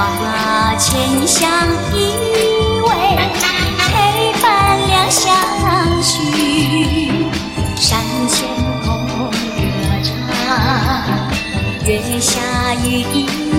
花前相依偎，陪伴两相许。山前共歌唱，月下与。